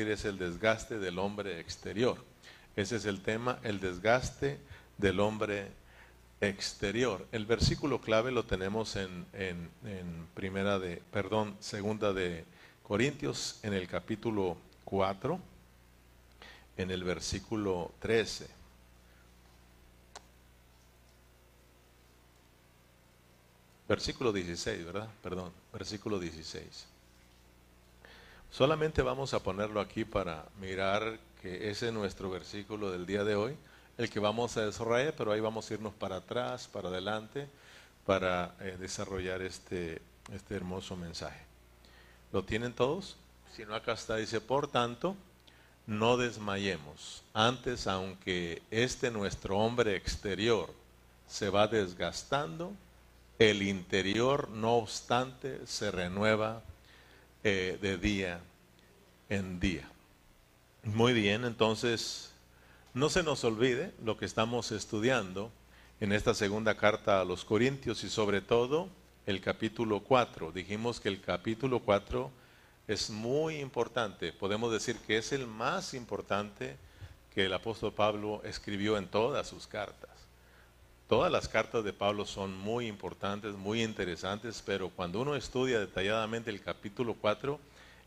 es el desgaste del hombre exterior. Ese es el tema, el desgaste del hombre exterior. El versículo clave lo tenemos en, en, en primera de, perdón, segunda de Corintios, en el capítulo 4, en el versículo 13. Versículo 16, ¿verdad? Perdón, versículo 16. Solamente vamos a ponerlo aquí para mirar que ese es nuestro versículo del día de hoy, el que vamos a desarrollar, pero ahí vamos a irnos para atrás, para adelante, para eh, desarrollar este, este hermoso mensaje. ¿Lo tienen todos? Si no, acá está, dice, por tanto, no desmayemos. Antes, aunque este nuestro hombre exterior se va desgastando, el interior, no obstante, se renueva eh, de día en día. Muy bien, entonces no se nos olvide lo que estamos estudiando en esta segunda carta a los Corintios y sobre todo el capítulo 4. Dijimos que el capítulo 4 es muy importante, podemos decir que es el más importante que el apóstol Pablo escribió en todas sus cartas. Todas las cartas de Pablo son muy importantes, muy interesantes, pero cuando uno estudia detalladamente el capítulo 4,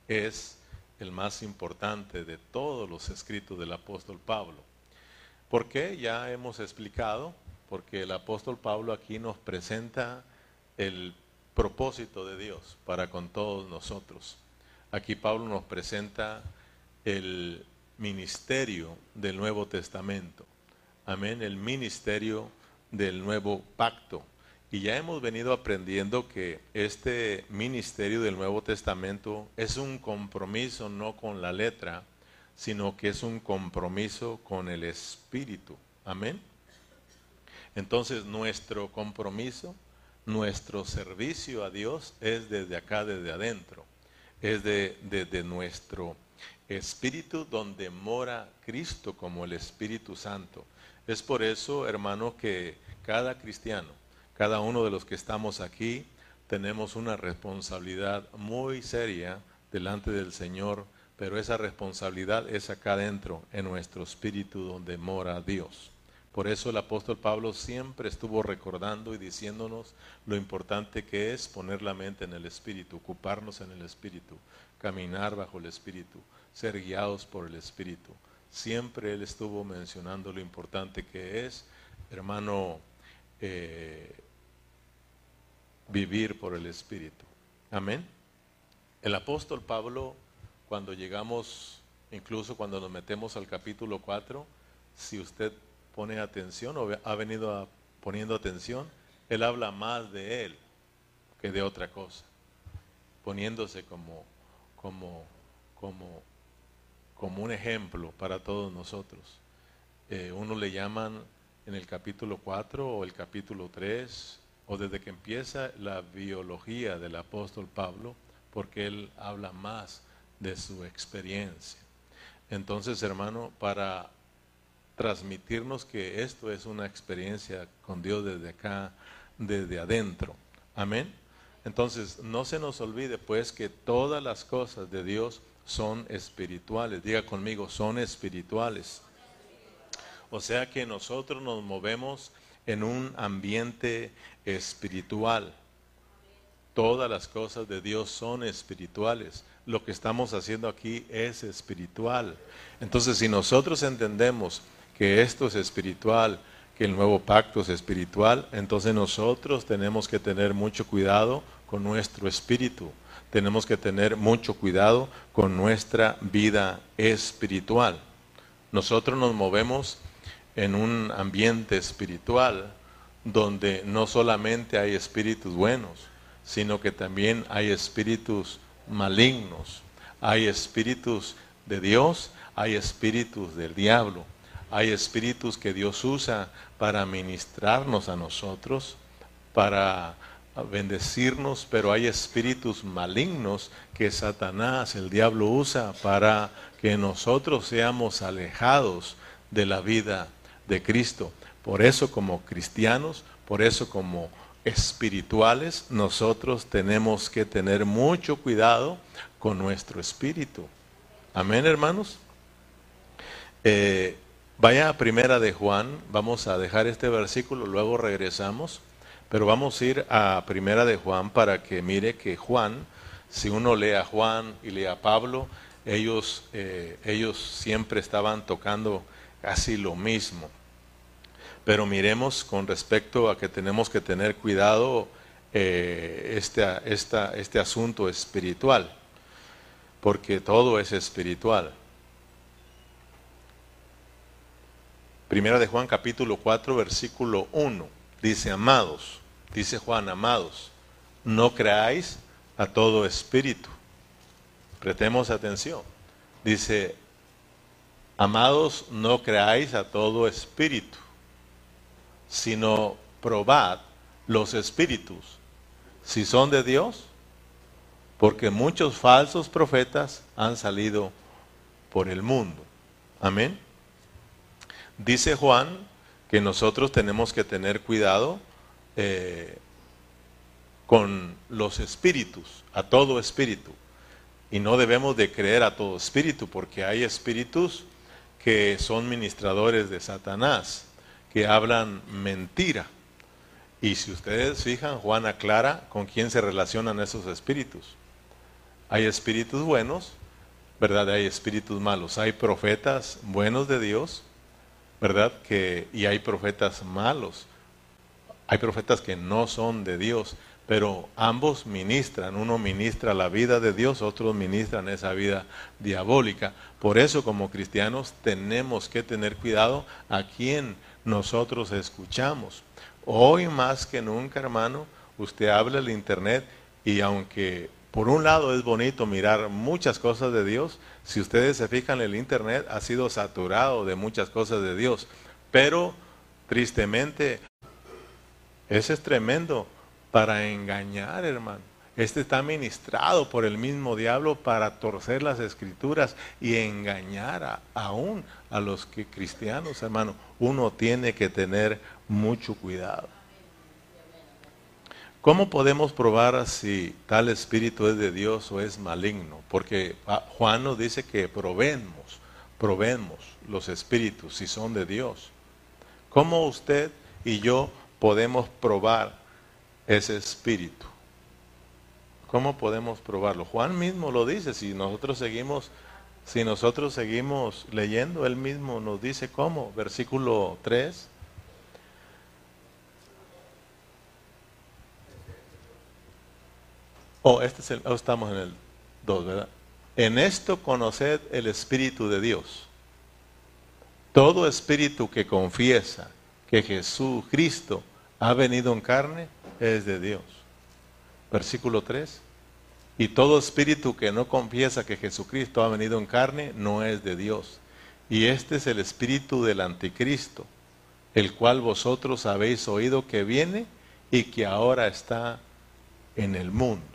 es el más importante de todos los escritos del apóstol Pablo. ¿Por qué? Ya hemos explicado, porque el apóstol Pablo aquí nos presenta el propósito de Dios para con todos nosotros. Aquí Pablo nos presenta el ministerio del Nuevo Testamento. Amén, el ministerio del nuevo pacto. Y ya hemos venido aprendiendo que este ministerio del Nuevo Testamento es un compromiso no con la letra, sino que es un compromiso con el Espíritu. Amén. Entonces nuestro compromiso, nuestro servicio a Dios es desde acá, desde adentro. Es de, desde nuestro Espíritu donde mora Cristo como el Espíritu Santo. Es por eso, hermano, que cada cristiano, cada uno de los que estamos aquí, tenemos una responsabilidad muy seria delante del Señor, pero esa responsabilidad es acá adentro, en nuestro espíritu donde mora Dios. Por eso el apóstol Pablo siempre estuvo recordando y diciéndonos lo importante que es poner la mente en el espíritu, ocuparnos en el espíritu, caminar bajo el espíritu, ser guiados por el espíritu. Siempre él estuvo mencionando lo importante que es, hermano, eh, vivir por el Espíritu. Amén. El apóstol Pablo, cuando llegamos, incluso cuando nos metemos al capítulo 4, si usted pone atención o ha venido poniendo atención, él habla más de él que de otra cosa, poniéndose como, como, como, como un ejemplo para todos nosotros. Eh, uno le llaman en el capítulo 4 o el capítulo 3, o desde que empieza la biología del apóstol Pablo, porque él habla más de su experiencia. Entonces, hermano, para transmitirnos que esto es una experiencia con Dios desde acá, desde adentro. Amén. Entonces, no se nos olvide pues que todas las cosas de Dios son espirituales. Diga conmigo, son espirituales. O sea que nosotros nos movemos en un ambiente espiritual. Todas las cosas de Dios son espirituales. Lo que estamos haciendo aquí es espiritual. Entonces, si nosotros entendemos que esto es espiritual, que el nuevo pacto es espiritual, entonces nosotros tenemos que tener mucho cuidado con nuestro espíritu. Tenemos que tener mucho cuidado con nuestra vida espiritual. Nosotros nos movemos en un ambiente espiritual donde no solamente hay espíritus buenos, sino que también hay espíritus malignos, hay espíritus de Dios, hay espíritus del diablo, hay espíritus que Dios usa para ministrarnos a nosotros, para bendecirnos, pero hay espíritus malignos que Satanás, el diablo, usa para que nosotros seamos alejados de la vida de Cristo. Por eso como cristianos, por eso como espirituales, nosotros tenemos que tener mucho cuidado con nuestro espíritu. Amén, hermanos. Eh, vaya a primera de Juan, vamos a dejar este versículo, luego regresamos, pero vamos a ir a primera de Juan para que mire que Juan, si uno lee a Juan y lee a Pablo, ellos, eh, ellos siempre estaban tocando casi lo mismo. Pero miremos con respecto a que tenemos que tener cuidado eh, este, este asunto espiritual, porque todo es espiritual. Primera de Juan capítulo 4 versículo 1 dice, amados, dice Juan, amados, no creáis a todo espíritu. Prestemos atención. Dice, amados, no creáis a todo espíritu, sino probad los espíritus si son de Dios, porque muchos falsos profetas han salido por el mundo. Amén. Dice Juan que nosotros tenemos que tener cuidado eh, con los espíritus, a todo espíritu. Y no debemos de creer a todo espíritu, porque hay espíritus que son ministradores de Satanás, que hablan mentira. Y si ustedes fijan, Juan aclara con quién se relacionan esos espíritus. Hay espíritus buenos, ¿verdad? Hay espíritus malos. Hay profetas buenos de Dios, ¿verdad? Que, y hay profetas malos. Hay profetas que no son de Dios, pero ambos ministran. Uno ministra la vida de Dios, otros ministran esa vida diabólica. Por eso como cristianos tenemos que tener cuidado a quién nosotros escuchamos. Hoy más que nunca, hermano, usted habla el Internet y aunque por un lado es bonito mirar muchas cosas de Dios, si ustedes se fijan, el Internet ha sido saturado de muchas cosas de Dios. Pero, tristemente, ese es tremendo para engañar, hermano. Este está ministrado por el mismo diablo para torcer las escrituras y engañar aún a los que cristianos, hermano. Uno tiene que tener mucho cuidado. ¿Cómo podemos probar si tal espíritu es de Dios o es maligno? Porque ah, Juan nos dice que probemos, probemos los espíritus si son de Dios. ¿Cómo usted y yo podemos probar ese espíritu? ¿Cómo podemos probarlo? Juan mismo lo dice, si nosotros seguimos si nosotros seguimos leyendo, él mismo nos dice cómo, versículo 3 Oh, este es el, oh, estamos en el 2, ¿verdad? En esto conoced el Espíritu de Dios. Todo espíritu que confiesa que Jesús Cristo ha venido en carne es de Dios. Versículo 3. Y todo espíritu que no confiesa que Jesucristo ha venido en carne no es de Dios. Y este es el espíritu del anticristo, el cual vosotros habéis oído que viene y que ahora está en el mundo.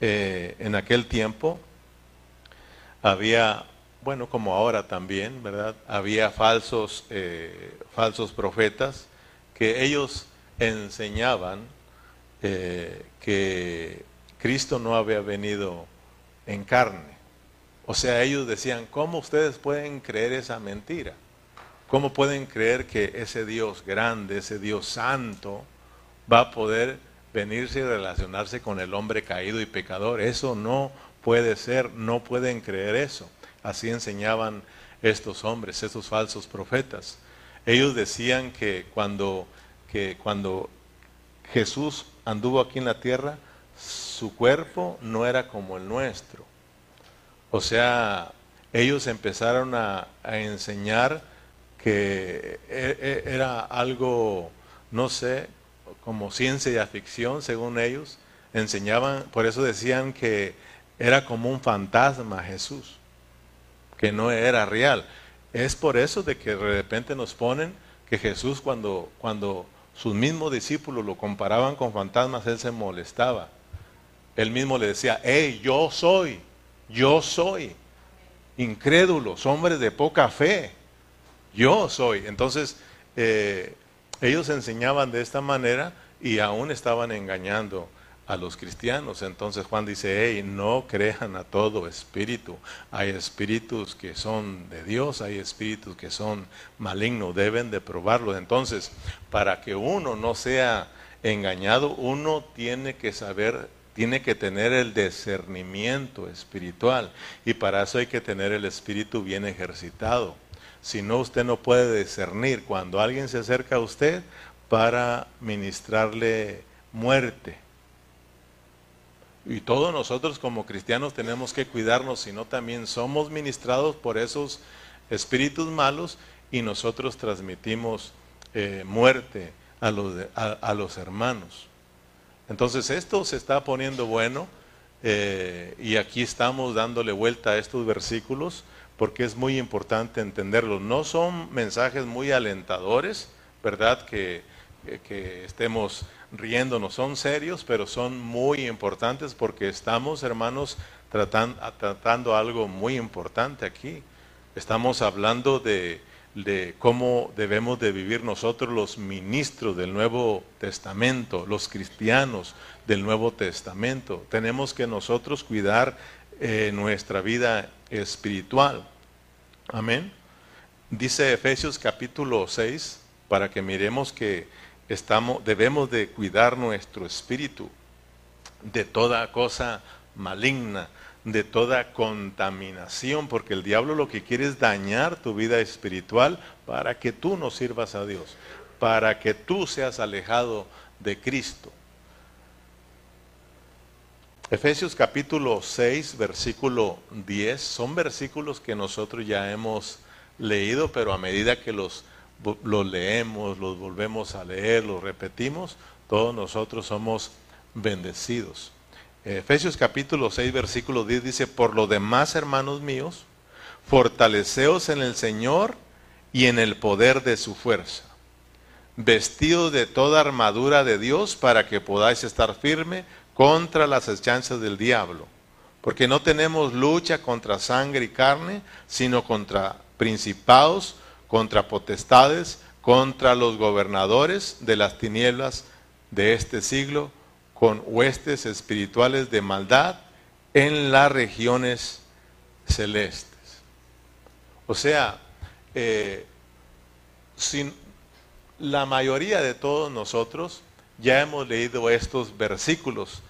Eh, en aquel tiempo había, bueno, como ahora también, ¿verdad? Había falsos, eh, falsos profetas que ellos enseñaban eh, que Cristo no había venido en carne. O sea, ellos decían, ¿cómo ustedes pueden creer esa mentira? ¿Cómo pueden creer que ese Dios grande, ese Dios santo, va a poder venirse y relacionarse con el hombre caído y pecador. Eso no puede ser, no pueden creer eso. Así enseñaban estos hombres, estos falsos profetas. Ellos decían que cuando, que cuando Jesús anduvo aquí en la tierra, su cuerpo no era como el nuestro. O sea, ellos empezaron a, enseñar que e, e, era algo, no sé, como ciencia ficción, según ellos, enseñaban, por eso decían que era como un fantasma Jesús, que no era real. Es por eso de que de repente nos ponen que Jesús cuando, cuando sus mismos discípulos lo comparaban con fantasmas, él se molestaba. Él mismo le decía, hey, yo soy, yo soy. Incrédulos, hombres de poca fe. Yo soy. Entonces, eh, ellos enseñaban de esta manera y aún estaban engañando a los cristianos. Entonces Juan dice, hey, no crean a todo espíritu. Hay espíritus que son de Dios, hay espíritus que son malignos, deben de probarlo. Entonces, para que uno no sea engañado, uno tiene que saber, tiene que tener el discernimiento espiritual. Y para eso hay que tener el espíritu bien ejercitado. Si no, usted no puede discernir cuando alguien se acerca a usted para ministrarle muerte y todos nosotros como cristianos tenemos que cuidarnos, si no también somos ministrados por esos espíritus malos y nosotros transmitimos eh, muerte a los, a, los, hermanos. Entonces esto se está poniendo bueno eh, y aquí estamos dándole vuelta a estos versículos porque es muy importante entenderlos. No son mensajes muy alentadores, ¿verdad? Que, que estemos riéndonos, son serios, pero son muy importantes porque estamos, hermanos, tratando, tratando algo muy importante aquí. Estamos hablando de, de, cómo debemos de vivir nosotros los ministros del Nuevo Testamento, los cristianos del Nuevo Testamento. Tenemos que nosotros cuidar eh, nuestra vida espiritual. Amén. Dice Efesios capítulo 6, para que miremos que debemos de cuidar nuestro espíritu de toda cosa maligna, de toda contaminación, porque el diablo lo que quiere es dañar tu vida espiritual para que tú no sirvas a Dios, para que tú seas alejado de Cristo. Efesios capítulo 6, versículo 10, son versículos que nosotros ya hemos leído, pero a medida que los los leemos, los volvemos a leer, los repetimos, todos nosotros somos bendecidos. Efesios capítulo 6, versículo 10 dice, por lo demás, hermanos míos, fortaleceos en el Señor y en el poder de su fuerza, vestidos de toda armadura de Dios para que podáis estar firme contra las echanzas del diablo. Porque no tenemos lucha contra sangre y carne, sino contra principados, contra potestades, contra los gobernadores de las tinieblas de este siglo, con huestes espirituales de maldad en las regiones celestes. O sea, eh, sin, la mayoría de todos nosotros ya hemos leído estos versículos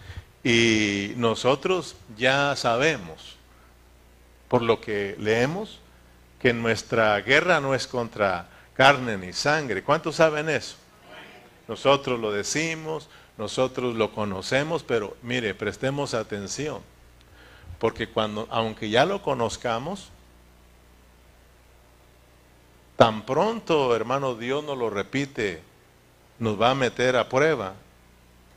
y nosotros ya sabemos por lo que leemos que nuestra guerra no es contra carne ni sangre. ¿Cuántos saben eso? Nosotros lo decimos, nosotros lo conocemos, pero mire, prestemos atención, porque cuando, aunque ya lo conozcamos, tan pronto, hermano, Dios nos lo repite, nos va a meter a prueba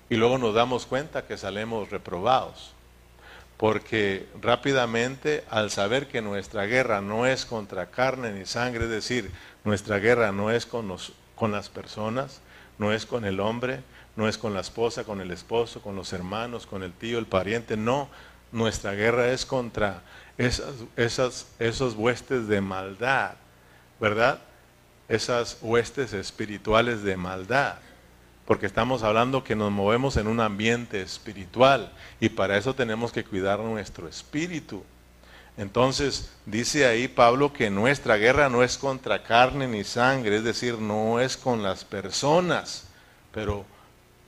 y luego nos damos cuenta que salemos reprobados porque rápidamente al saber que nuestra guerra no es contra carne ni sangre, es decir, nuestra guerra no es con, las personas, no es con el hombre, no es con la esposa, con el esposo, con los hermanos, con el tío, el pariente, no, nuestra guerra es contra esas, esas, esos huestes de maldad, ¿verdad? Esas huestes espirituales de maldad porque estamos hablando que nos movemos en un ambiente espiritual y para eso tenemos que cuidar nuestro espíritu. Entonces dice ahí Pablo que nuestra guerra no es contra carne ni sangre, es decir, no es con las personas, pero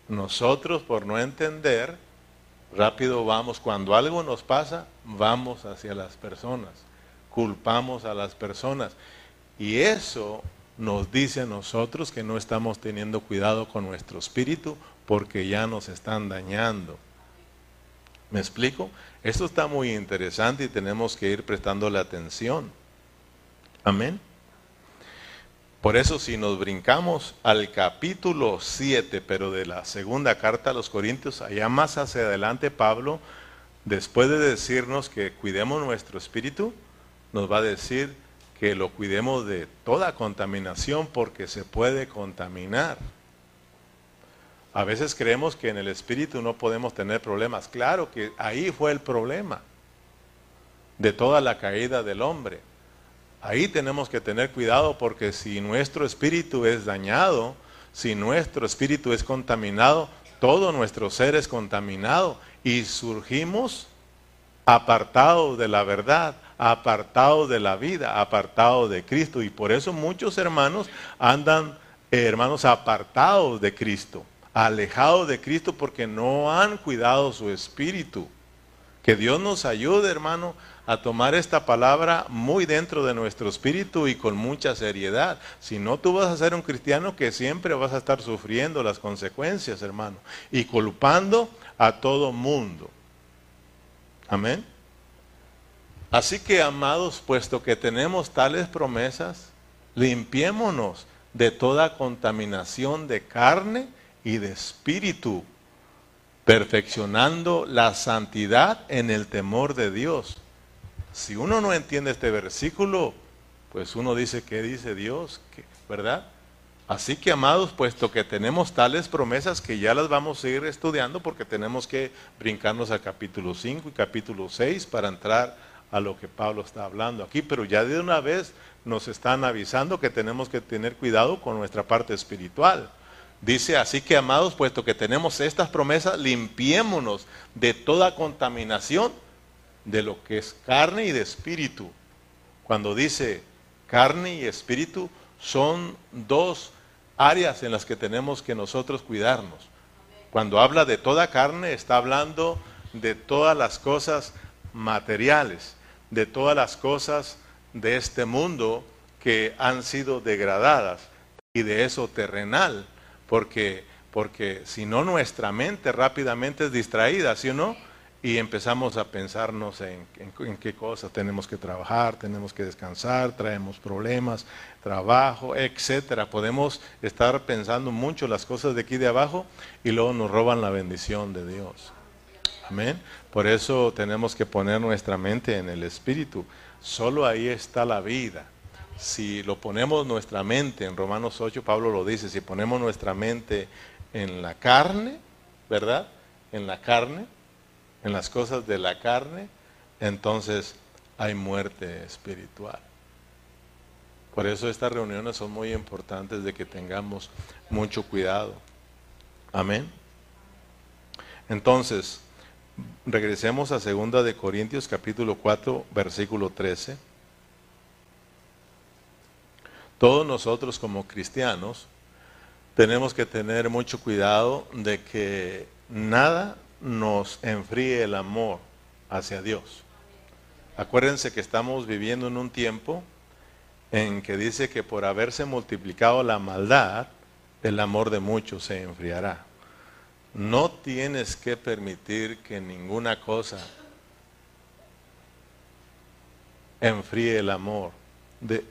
nosotros por no entender, rápido vamos, cuando algo nos pasa, vamos hacia las personas, culpamos a las personas. Y eso nos dice a nosotros que no estamos teniendo cuidado con nuestro espíritu porque ya nos están dañando. ¿Me explico? Esto está muy interesante y tenemos que ir prestándole atención. Amén. Por eso si nos brincamos al capítulo 7, pero de la segunda carta a los Corintios, allá más hacia adelante Pablo, después de decirnos que cuidemos nuestro espíritu, nos va a decir que lo cuidemos de toda contaminación porque se puede contaminar. A veces creemos que en el espíritu no podemos tener problemas. Claro que ahí fue el problema de toda la caída del hombre. Ahí tenemos que tener cuidado porque si nuestro espíritu es dañado, si nuestro espíritu es contaminado, todo nuestro ser es contaminado y surgimos apartados de la verdad, apartados de la vida, apartados de Cristo. Y por eso muchos hermanos andan, eh, hermanos, apartados de Cristo, alejados de Cristo porque no han cuidado su espíritu. Que Dios nos ayude, hermano, a tomar esta palabra muy dentro de nuestro espíritu y con mucha seriedad. Si no, tú vas a ser un cristiano que siempre vas a estar sufriendo las consecuencias, hermano, y culpando a todo mundo. Amén. Así que, amados, puesto que tenemos tales promesas, limpiémonos de toda contaminación de carne y de espíritu, perfeccionando la santidad en el temor de Dios. Si uno no entiende este versículo, pues uno dice, ¿qué dice Dios? ¿Verdad? Así que, amados, puesto que tenemos tales promesas que ya las vamos a ir estudiando porque tenemos que brincarnos al capítulo 5 y capítulo 6 para entrar a lo que Pablo está hablando aquí, pero ya de una vez nos están avisando que tenemos que tener cuidado con nuestra parte espiritual. Dice, así que amados, puesto que tenemos estas promesas, limpiémonos de toda contaminación de lo que es carne y de espíritu. Cuando dice carne y espíritu, son dos áreas en las que tenemos que nosotros cuidarnos. Cuando habla de toda carne, está hablando de todas las cosas materiales, de todas las cosas de este mundo que han sido degradadas y de eso terrenal, porque, porque si no nuestra mente rápidamente es distraída, ¿sí o no? Y empezamos a pensarnos en, en, qué cosas tenemos que trabajar, tenemos que descansar, traemos problemas, trabajo, etcétera. Podemos estar pensando mucho las cosas de aquí de abajo y luego nos roban la bendición de Dios. Amén. Por eso tenemos que poner nuestra mente en el Espíritu. Solo ahí está la vida. Si lo ponemos nuestra mente, en Romanos 8 Pablo lo dice, si ponemos nuestra mente en la carne, ¿verdad? En la carne, en las cosas de la carne, entonces hay muerte espiritual. Por eso estas reuniones son muy importantes de que tengamos mucho cuidado. Amén. Entonces, regresemos a 2 de Corintios capítulo 4, versículo 13. Todos nosotros como cristianos tenemos que tener mucho cuidado de que nada nos enfríe el amor hacia Dios. Acuérdense que estamos viviendo en un tiempo en que dice que por haberse multiplicado la maldad, el amor de muchos se enfriará. No tienes que permitir que ninguna cosa enfríe el amor de,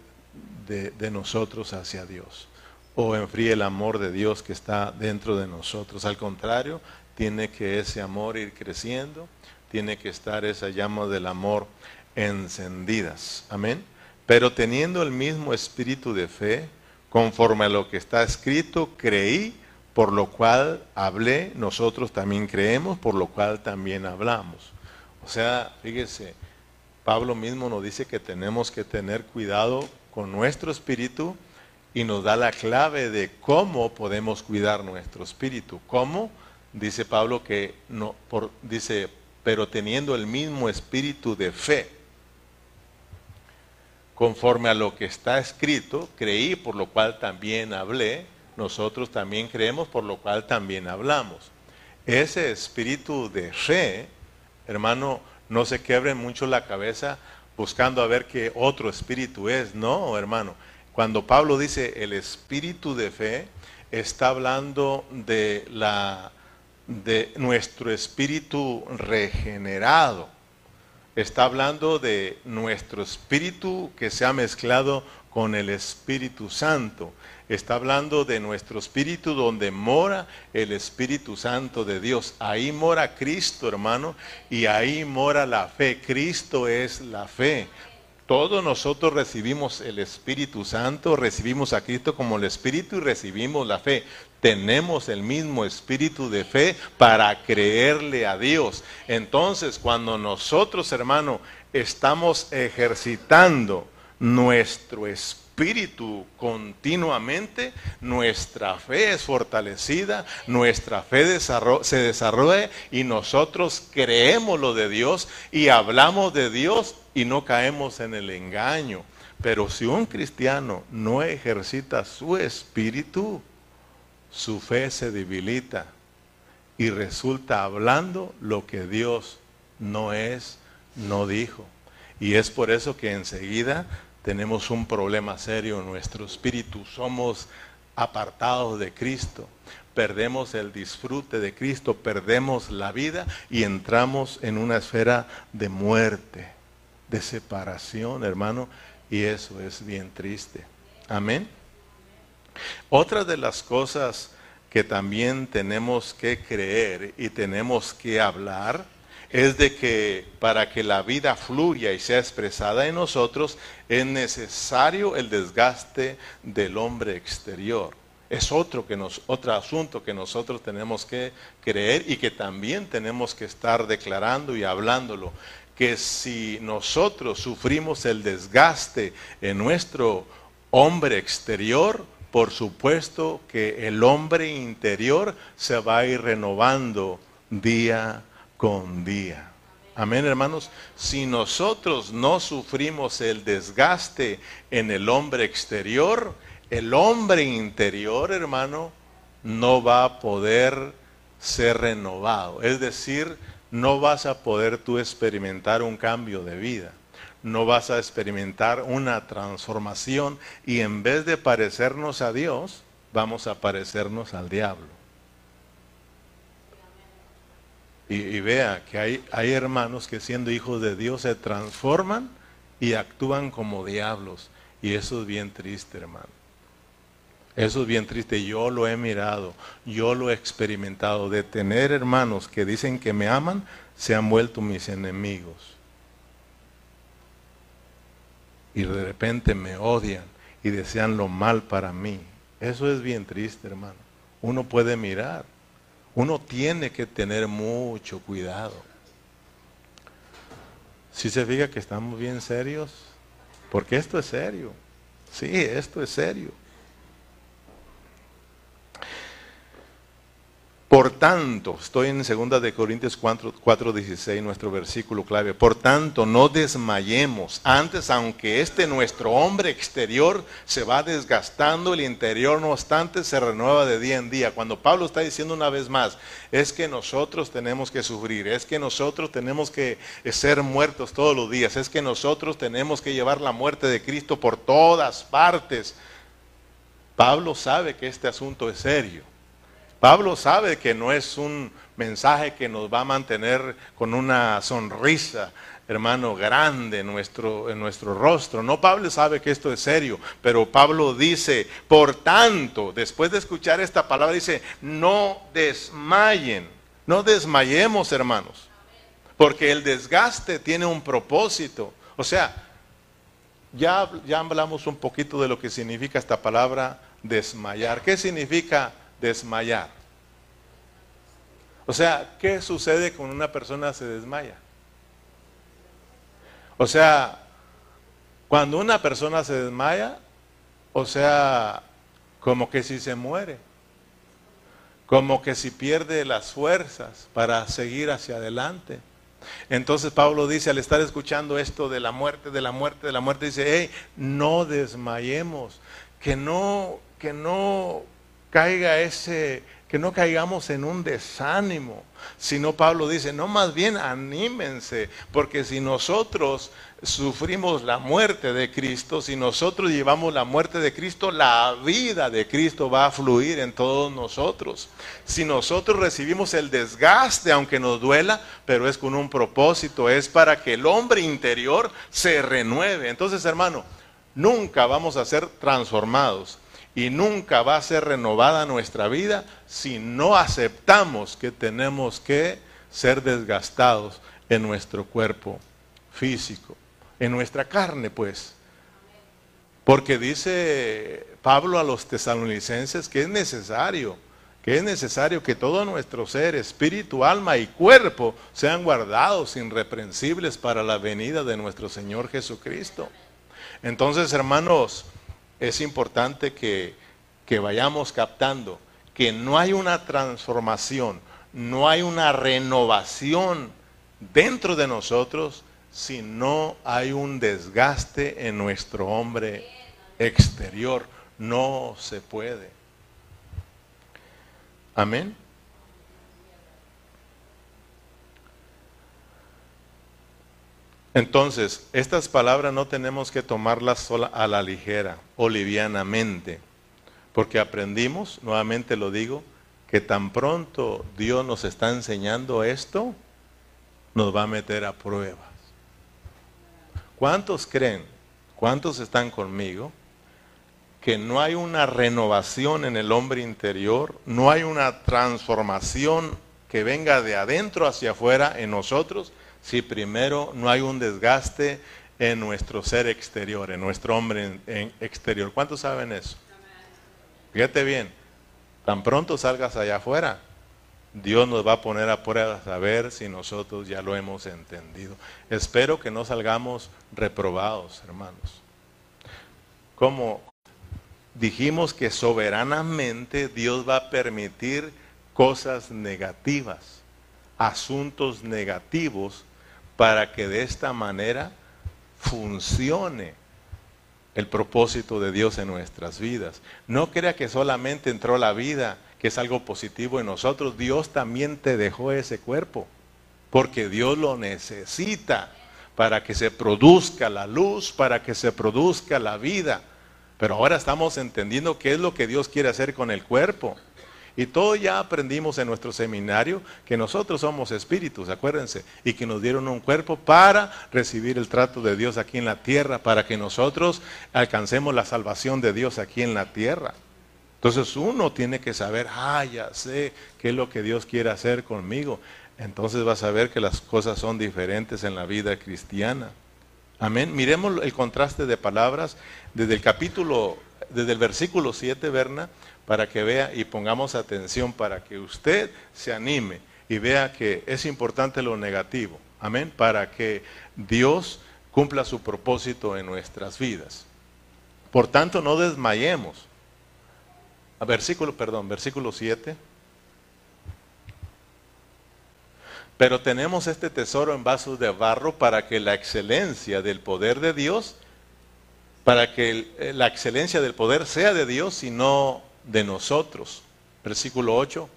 nosotros hacia Dios o enfríe el amor de Dios que está dentro de nosotros. Al contrario, tiene que ese amor ir creciendo, tiene que estar esa llama del amor encendidas. Amén. Pero teniendo el mismo espíritu de fe, conforme a lo que está escrito, creí por lo cual hablé, nosotros también creemos, por lo cual también hablamos. O sea, fíjese, Pablo mismo nos dice que tenemos que tener cuidado con nuestro espíritu y nos da la clave de cómo podemos cuidar nuestro espíritu. ¿Cómo? Dice Pablo que no, por, dice, pero teniendo el mismo espíritu de fe. Conforme a lo que está escrito, creí, por lo cual también hablé nosotros también creemos, por lo cual también hablamos. Ese espíritu de fe, hermano, no se quebre mucho la cabeza buscando a ver qué otro espíritu es, no, hermano. Cuando Pablo dice el espíritu de fe, está hablando de la de nuestro espíritu regenerado. Está hablando de nuestro espíritu que se ha mezclado con el Espíritu Santo. Está hablando de nuestro espíritu donde mora el Espíritu Santo de Dios. Ahí mora Cristo, hermano, y ahí mora la fe. Cristo es la fe. Todos nosotros recibimos el Espíritu Santo, recibimos a Cristo como el Espíritu y recibimos la fe. Tenemos el mismo espíritu de fe para creerle a Dios. Entonces, cuando nosotros, hermano, estamos ejercitando nuestro espíritu continuamente, nuestra fe es fortalecida, nuestra fe se desarrolla y nosotros creemos lo de Dios y hablamos de Dios y no caemos en el engaño. Pero si un cristiano no ejercita su espíritu, su fe se debilita y resulta hablando lo que Dios no es, no dijo. Y es por eso que enseguida tenemos un problema serio en nuestro espíritu. Somos apartados de Cristo, perdemos el disfrute de Cristo, perdemos la vida y entramos en una esfera de muerte, de separación, hermano, y eso es bien triste. Amén. Otra de las cosas que también tenemos que creer y tenemos que hablar es de que para que la vida fluya y sea expresada en nosotros es necesario el desgaste del hombre exterior. Es otro, que nos, otro asunto que nosotros tenemos que creer y que también tenemos que estar declarando y hablándolo. Que si nosotros sufrimos el desgaste en nuestro hombre exterior, por supuesto que el hombre interior se va a ir renovando día con día. Amén, hermanos. Si nosotros no sufrimos el desgaste en el hombre exterior, el hombre interior, hermano, no va a poder ser renovado. Es decir, no vas a poder tú experimentar un cambio de vida. No vas a experimentar una transformación y en vez de parecernos a Dios, vamos a parecernos al diablo. Y, vea que hay, hermanos que siendo hijos de Dios se transforman y actúan como diablos. Y eso es bien triste, hermano. Eso es bien triste. Yo lo he mirado, yo lo he experimentado. De tener hermanos que dicen que me aman, se han vuelto mis enemigos. Y de repente me odian y desean lo mal para mí. Eso es bien triste, hermano. Uno puede mirar uno tiene que tener mucho cuidado. Si se fija que estamos bien serios, porque esto es serio. Sí, esto es serio. Por tanto, estoy en 2 de Corintios 4, 16, nuestro versículo clave. Por tanto, no desmayemos. Antes, aunque este nuestro hombre exterior se va desgastando, el interior no obstante se renueva de día en día. Cuando Pablo está diciendo una vez más, es que nosotros tenemos que sufrir, es que nosotros tenemos que ser muertos todos los días, es que nosotros tenemos que llevar la muerte de Cristo por todas partes. Pablo sabe que este asunto es serio. Pablo sabe que no es un mensaje que nos va a mantener con una sonrisa, hermano, grande en nuestro, en nuestro rostro. No, Pablo sabe que esto es serio, pero Pablo dice, por tanto, después de escuchar esta palabra, dice, no desmayen, no desmayemos, hermanos, porque el desgaste tiene un propósito. O sea, ya, ya hablamos un poquito de lo que significa esta palabra desmayar. ¿Qué significa desmayar? O sea, ¿qué sucede cuando una persona se desmaya? O sea, cuando una persona se desmaya, o sea, como que si se muere, como que si pierde las fuerzas para seguir hacia adelante. Entonces Pablo dice, al estar escuchando esto de la muerte, de la muerte, de la muerte, dice, hey, no desmayemos, que no, que no caiga ese, que no caigamos en un desánimo, sino Pablo dice, no más bien anímense, porque si nosotros sufrimos la muerte de Cristo, si nosotros llevamos la muerte de Cristo, la vida de Cristo va a fluir en todos nosotros. Si nosotros recibimos el desgaste, aunque nos duela, pero es con un propósito, es para que el hombre interior se renueve. Entonces, hermano, nunca vamos a ser transformados y nunca va a ser renovada nuestra vida si no aceptamos que tenemos que ser desgastados en nuestro cuerpo físico, en nuestra carne pues. Porque dice Pablo a los tesalonicenses que es necesario, que es necesario que todo nuestro ser, espíritu, alma y cuerpo sean guardados irreprensibles para la venida de nuestro Señor Jesucristo. Entonces, hermanos, es importante que, que vayamos captando que no hay una transformación, no hay una renovación dentro de nosotros si no hay un desgaste en nuestro hombre exterior. No se puede. Amén. Entonces, estas palabras no tenemos que tomarlas sola a la ligera o livianamente, porque aprendimos, nuevamente lo digo, que tan pronto Dios nos está enseñando esto, nos va a meter a pruebas. ¿Cuántos creen? ¿Cuántos están conmigo? Que no hay una renovación en el hombre interior, no hay una transformación que venga de adentro hacia afuera en nosotros, si primero no hay un desgaste en nuestro ser exterior, en nuestro hombre exterior. ¿Cuántos saben eso? Fíjate bien, tan pronto salgas allá afuera, Dios nos va a poner a prueba a ver si nosotros ya lo hemos entendido. Espero que no salgamos reprobados, hermanos. Como dijimos que soberanamente Dios va a permitir cosas negativas, asuntos negativos para que de esta manera funcione el propósito de Dios en nuestras vidas. No crea que solamente entró la vida, que es algo positivo en nosotros. Dios también te dejó ese cuerpo, porque Dios lo necesita para que se produzca la luz, para que se produzca la vida. Pero ahora estamos entendiendo qué es lo que Dios quiere hacer con el cuerpo. Y todo ya aprendimos en nuestro seminario que nosotros somos espíritus, acuérdense, y que nos dieron un cuerpo para recibir el trato de Dios aquí en la tierra, para que nosotros alcancemos la salvación de Dios aquí en la tierra. Entonces uno tiene que saber, ah, ya sé qué es lo que Dios quiere hacer conmigo. Entonces vas a ver que las cosas son diferentes en la vida cristiana. Amén. Miremos el contraste de palabras desde el capítulo, desde el versículo 7, Berna, para que vea y pongamos atención para que usted se anime y vea que es importante lo negativo. Amén. Para que Dios cumpla su propósito en nuestras vidas. Por tanto, no desmayemos. Versículo, perdón, versículo 7. Pero tenemos este tesoro en vasos de barro para que la excelencia del poder de Dios, para que la excelencia del poder sea de Dios y no de nosotros. Versículo 8.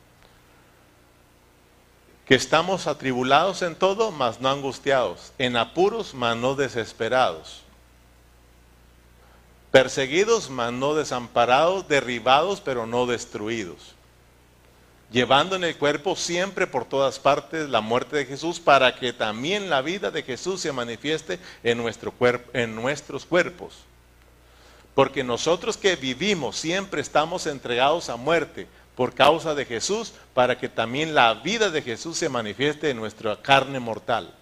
Que estamos atribulados en todo, mas no angustiados, en apuros, mas no desesperados, perseguidos, mas no desamparados, derribados, pero no destruidos, llevando en el cuerpo siempre por todas partes la muerte de Jesús, para que también la vida de Jesús se manifieste en, nuestro cuerpo, en nuestros cuerpos porque nosotros que vivimos siempre estamos entregados a muerte por causa de Jesús, para que también la vida de Jesús se manifieste en nuestra carne mortal.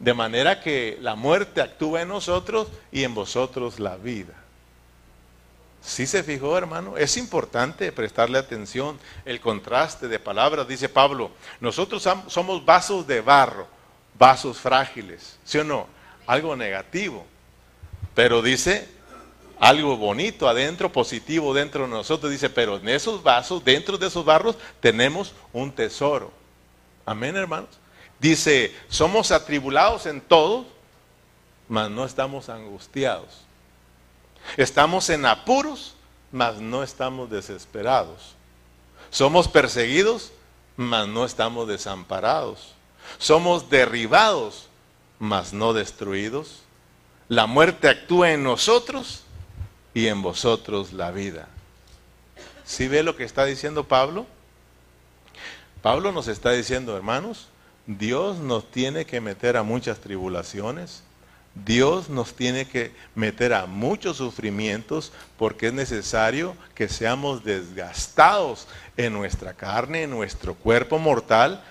De manera que la muerte actúa en nosotros y en vosotros la vida. ¿Sí se fijó, hermano? Es importante prestarle atención el contraste de palabras. Dice Pablo, nosotros somos vasos de barro, vasos frágiles, ¿sí o no? Algo negativo. Pero dice, algo bonito adentro, positivo dentro de nosotros. Dice, pero en esos vasos, dentro de esos barros, tenemos un tesoro. Amén, hermanos. Dice, somos atribulados en todo, mas no estamos angustiados. Estamos en apuros, mas no estamos desesperados. Somos perseguidos, mas no estamos desamparados. Somos derribados, mas no destruidos. La muerte actúa en nosotros, y en vosotros la vida. ¿Sí ve lo que está diciendo Pablo? Pablo nos está diciendo, hermanos, Dios nos tiene que meter a muchas tribulaciones, Dios nos tiene que meter a muchos sufrimientos porque es necesario que seamos desgastados en nuestra carne, en nuestro cuerpo mortal,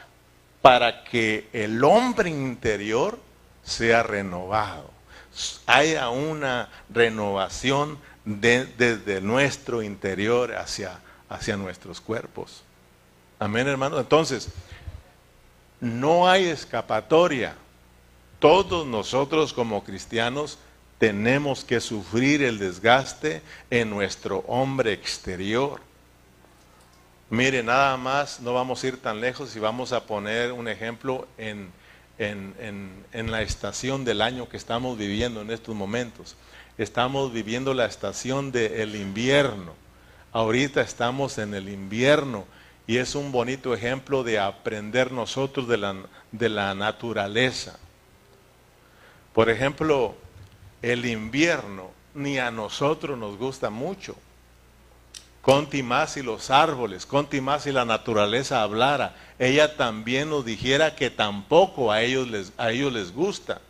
para que el hombre interior sea renovado. Haya una renovación desde nuestro interior hacia, hacia nuestros cuerpos. Amén, hermano. Entonces, no hay escapatoria. Todos nosotros como cristianos tenemos que sufrir el desgaste en nuestro hombre exterior. Mire, nada más, no vamos a ir tan lejos y vamos a poner un ejemplo en, en, la estación del año que estamos viviendo en estos momentos. Estamos viviendo la estación del invierno. Ahorita estamos en el invierno y es un bonito ejemplo de aprender nosotros de la, de la naturaleza. Por ejemplo, el invierno ni a nosotros nos gusta mucho. Conti más si los árboles, conti más si la naturaleza hablara, ella también nos dijera que tampoco a ellos les, a ellos les gusta.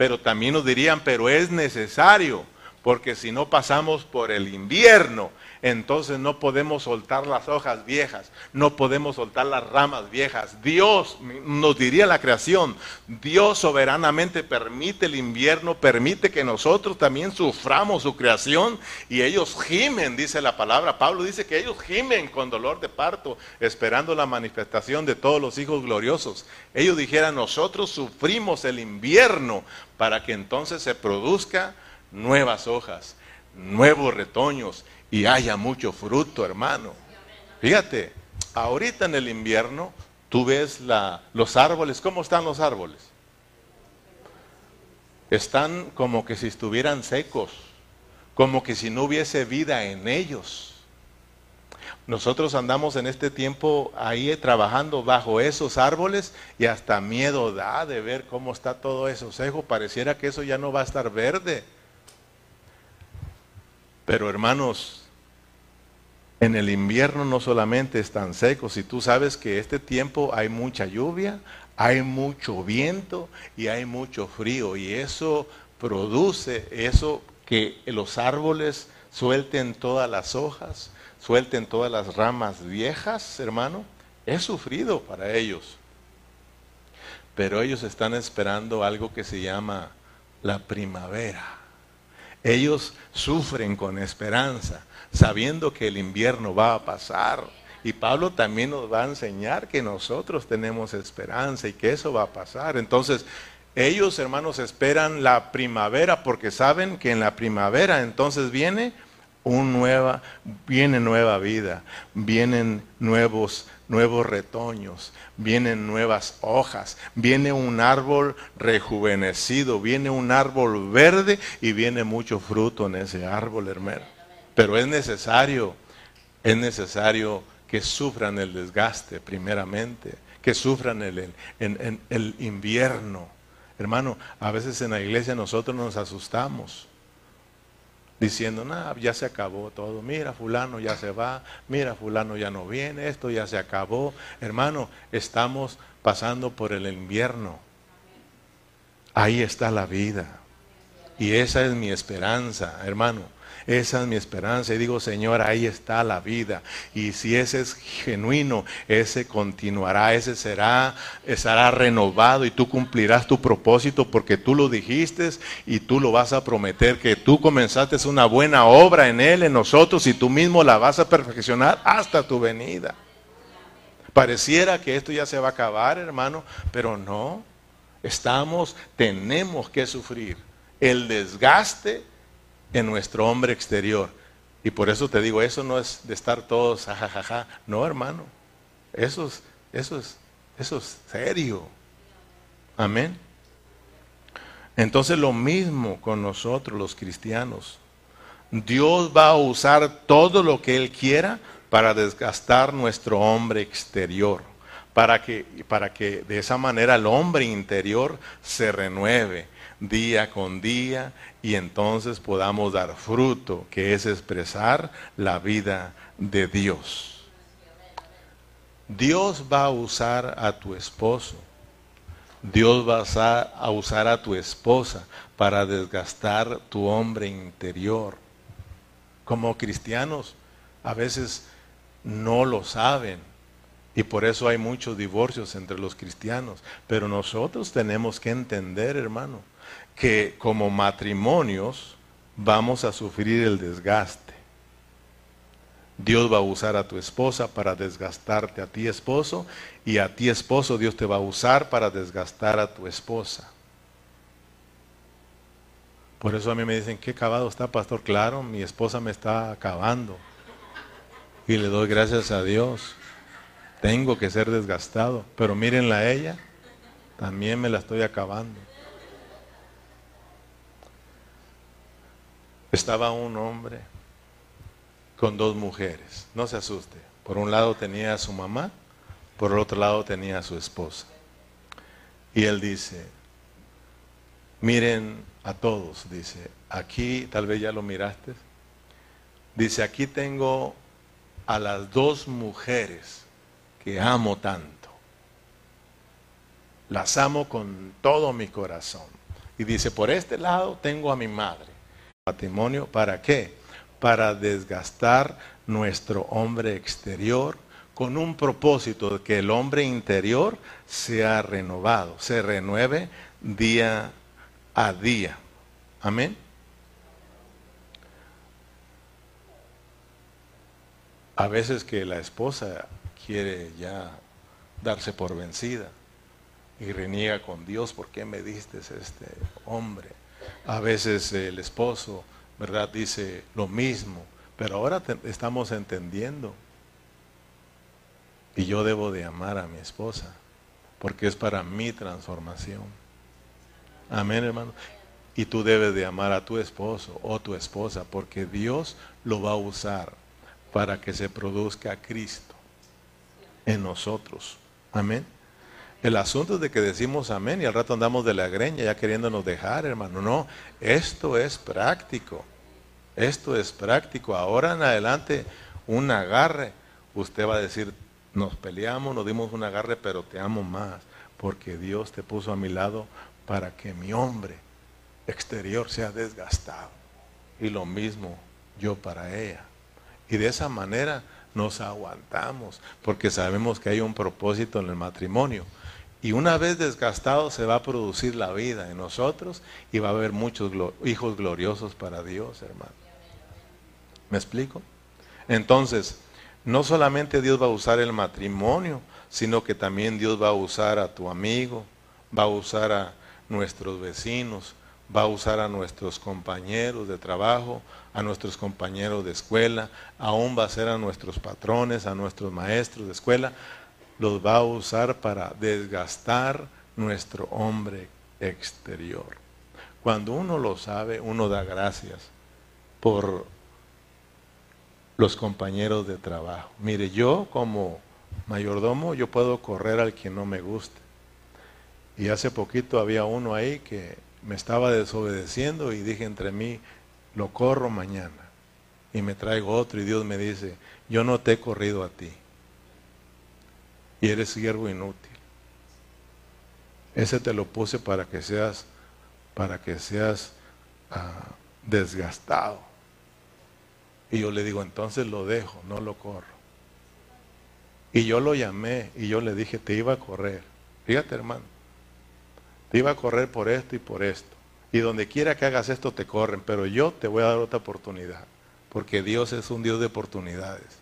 Pero también nos dirían, pero es necesario, porque si no pasamos por el invierno entonces no podemos soltar las hojas viejas, no podemos soltar las ramas viejas. Dios, nos diría la creación, Dios soberanamente permite el invierno, permite que nosotros también suframos su creación y ellos gimen, dice la palabra. Pablo dice que ellos gimen con dolor de parto, esperando la manifestación de todos los hijos gloriosos. Ellos dijeran, nosotros sufrimos el invierno para que entonces se produzca nuevas hojas, nuevos retoños y haya mucho fruto, hermano. Fíjate, ahorita en el invierno tú ves los árboles, ¿cómo están los árboles? Están como que si estuvieran secos, como que si no hubiese vida en ellos. Nosotros andamos en este tiempo ahí trabajando bajo esos árboles y hasta miedo da de ver cómo está todo eso seco. Pareciera que eso ya no va a estar verde. Pero hermanos, en el invierno no solamente están secos, si tú sabes que este tiempo hay mucha lluvia, hay mucho viento y hay mucho frío y eso produce eso que los árboles suelten todas las hojas, suelten todas las ramas viejas, hermano, es sufrido para ellos. Pero ellos están esperando algo que se llama la primavera. Ellos sufren con esperanza sabiendo que el invierno va a pasar. Y Pablo también nos va a enseñar que nosotros tenemos esperanza y que eso va a pasar. Entonces, ellos, hermanos, esperan la primavera porque saben que en la primavera entonces viene un nueva, viene nueva vida, vienen nuevos, nuevos retoños, vienen nuevas hojas, viene un árbol rejuvenecido, viene un árbol verde y viene mucho fruto en ese árbol, hermano. Pero es necesario, es necesario que sufran el desgaste primeramente, que sufran el, el invierno. Hermano, a veces en la iglesia nosotros nos asustamos diciendo, nada, ya se acabó todo, mira, fulano ya se va, mira, fulano ya no viene, esto ya se acabó. Hermano, estamos pasando por el invierno. Ahí está la vida. Y esa es mi esperanza, hermano. Esa es mi esperanza. Y digo, Señor, ahí está la vida. Y si ese es genuino, ese continuará, ese será, estará renovado y tú cumplirás tu propósito porque tú lo dijiste y tú lo vas a prometer, que tú comenzaste una buena obra en Él, en nosotros, y tú mismo la vas a perfeccionar hasta tu venida. Pareciera que esto ya se va a acabar, hermano, pero no. Estamos, tenemos que sufrir el desgaste en nuestro hombre exterior. Y por eso te digo, eso no es de estar todos jajajaja. No, hermano. Eso es, eso es, eso es serio. Amén. Entonces lo mismo con nosotros los cristianos. Dios va a usar todo lo que Él quiera para desgastar nuestro hombre exterior, para que, para que de esa manera el hombre interior se renueve día con día y entonces podamos dar fruto, que es expresar la vida de Dios. Dios va a usar a tu esposo, Dios va a usar a tu esposa para desgastar tu hombre interior. Como cristianos a veces no lo saben y por eso hay muchos divorcios entre los cristianos. Pero nosotros tenemos que entender, hermano, que como matrimonios vamos a sufrir el desgaste. Dios va a usar a tu esposa para desgastarte a ti esposo y a ti esposo Dios te va a usar para desgastar a tu esposa. Por eso a mí me dicen, ¿qué acabado está, pastor? Claro, mi esposa me está acabando. Y le doy gracias a Dios. Tengo que ser desgastado. Pero mírenla a ella, también me la estoy acabando. Estaba un hombre con dos mujeres. No se asuste. Por un lado tenía a su mamá, por el otro lado tenía a su esposa. Y él dice, miren a todos, dice, aquí tal vez ya lo miraste, dice, aquí tengo a las dos mujeres que amo tanto. Las amo con todo mi corazón. Y dice, por este lado tengo a mi madre. Matrimonio, ¿para qué? Para desgastar nuestro hombre exterior con un propósito de que el hombre interior sea renovado, se renueve día a día. Amén. A veces que la esposa quiere ya darse por vencida y reniega con Dios, ¿por qué me diste este hombre? A veces el esposo, ¿verdad? Dice lo mismo, pero ahora estamos entendiendo. Y yo debo de amar a mi esposa, porque es para mi transformación. Amén, hermano. Y tú debes de amar a tu esposo o tu esposa, porque Dios lo va a usar para que se produzca Cristo en nosotros. Amén. El asunto es de que decimos amén y al rato andamos de la greña ya queriéndonos dejar, hermano. No, esto es práctico. Esto es práctico. Ahora en adelante, un agarre. Usted va a decir, nos peleamos, nos dimos un agarre, pero te amo más, porque Dios te puso a mi lado para que mi hombre exterior sea desgastado. Y lo mismo yo para ella. Y de esa manera nos aguantamos, porque sabemos que hay un propósito en el matrimonio. Y una vez desgastado se va a producir la vida en nosotros y va a haber muchos hijos gloriosos para Dios, hermano. ¿Me explico? Entonces, no solamente Dios va a usar el matrimonio, sino que también Dios va a usar a tu amigo, va a usar a nuestros vecinos, va a usar a nuestros compañeros de trabajo, a nuestros compañeros de escuela, aún va a ser a nuestros patrones, a nuestros maestros de escuela, los va a usar para desgastar nuestro hombre exterior. Cuando uno lo sabe, uno da gracias por los compañeros de trabajo. Mire, yo como mayordomo, yo puedo correr al que no me guste. Y hace poquito había uno ahí que me estaba desobedeciendo y dije entre mí, lo corro mañana. Y me traigo otro y Dios me dice, yo no te he corrido a ti y eres siervo inútil. Ese te lo puse para que seas, para que seas ah, desgastado. Y yo le digo, entonces lo dejo, no lo corro. Y yo lo llamé y yo le dije, te iba a correr. Fíjate, hermano, te iba a correr por esto y por esto. Y donde quiera que hagas esto te corren, pero yo te voy a dar otra oportunidad. Porque Dios es un Dios de oportunidades.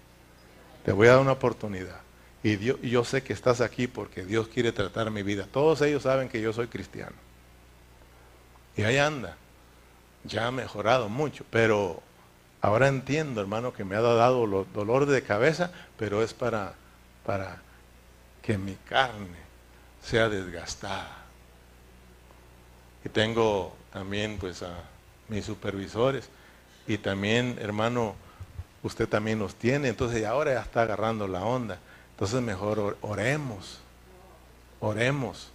Te voy a dar una oportunidad. Y, yo sé que estás aquí porque Dios quiere tratar mi vida. Todos ellos saben que yo soy cristiano. Y ahí anda. Ya ha mejorado mucho, pero ahora entiendo, hermano, que me ha dado dolor de cabeza, pero es para, para que mi carne sea desgastada. Y tengo también pues a mis supervisores y también, hermano, usted también los tiene, entonces ahora ya está agarrando la onda. Entonces mejor oremos, oremos,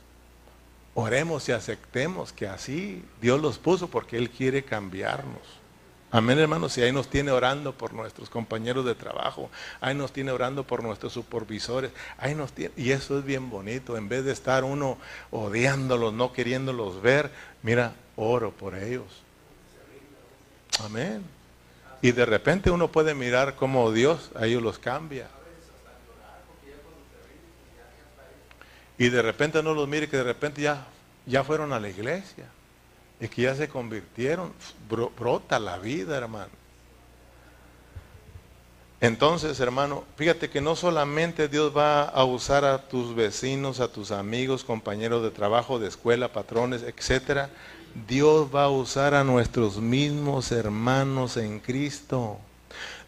oremos y aceptemos que así Dios los puso porque Él quiere cambiarnos. Amén, hermanos. Y ahí nos tiene orando por nuestros compañeros de trabajo. Ahí nos tiene orando por nuestros supervisores. Ahí nos tiene. Y eso es bien bonito. En vez de estar uno odiándolos, no queriéndolos ver, mira, oro por ellos. Amén. Y de repente uno puede mirar cómo Dios a ellos los cambia. Y de repente no los mire que de repente ya, ya fueron a la iglesia. Y que ya se convirtieron. brota la vida, hermano. Entonces, hermano, fíjate que no solamente Dios va a usar a tus vecinos, a tus amigos, compañeros de trabajo, de escuela, patrones, etcétera. Dios va a usar a nuestros mismos hermanos en Cristo.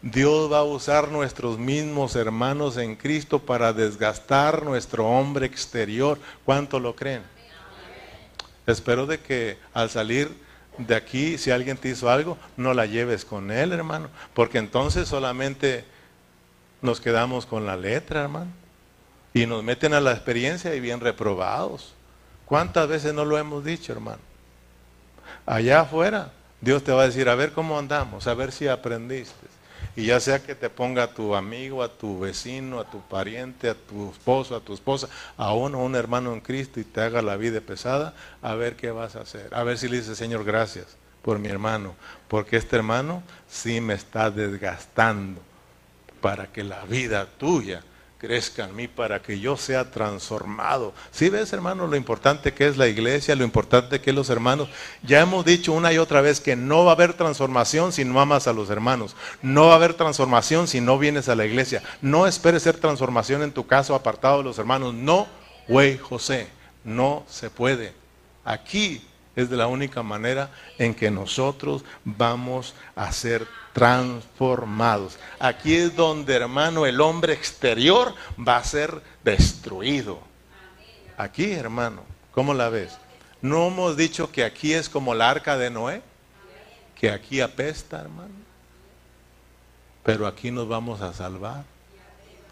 Dios va a usar nuestros mismos hermanos en Cristo para desgastar nuestro hombre exterior. ¿Cuánto lo creen? Espero de que al salir de aquí, si alguien te hizo algo, no la lleves con él, hermano, porque entonces solamente nos quedamos con la letra, hermano, y nos meten a la experiencia y bien reprobados. ¿Cuántas veces no lo hemos dicho, hermano? Allá afuera, Dios te va a decir, a ver cómo andamos, a ver si aprendiste. Y ya sea que te ponga a tu amigo, a tu vecino, a tu pariente, a tu esposo, a tu esposa, a uno, un hermano en Cristo y te haga la vida pesada, a ver qué vas a hacer. A ver si le dices, Señor, gracias por mi hermano, porque este hermano sí me está desgastando para que la vida tuya crezca en mí para que yo sea transformado. Si ves, hermano, lo importante que es la iglesia, lo importante que es los hermanos. Ya hemos dicho una y otra vez que no va a haber transformación si no amas a los hermanos. No va a haber transformación si no vienes a la iglesia. No esperes ser transformación en tu caso apartado de los hermanos. No, güey, José, no se puede. Aquí es de la única manera en que nosotros vamos a ser transformados. Aquí es donde, hermano, el hombre exterior va a ser destruido. Aquí, hermano, ¿cómo la ves? ¿No hemos dicho que aquí es como la arca de Noé? Que aquí apesta, hermano. Pero aquí nos vamos a salvar.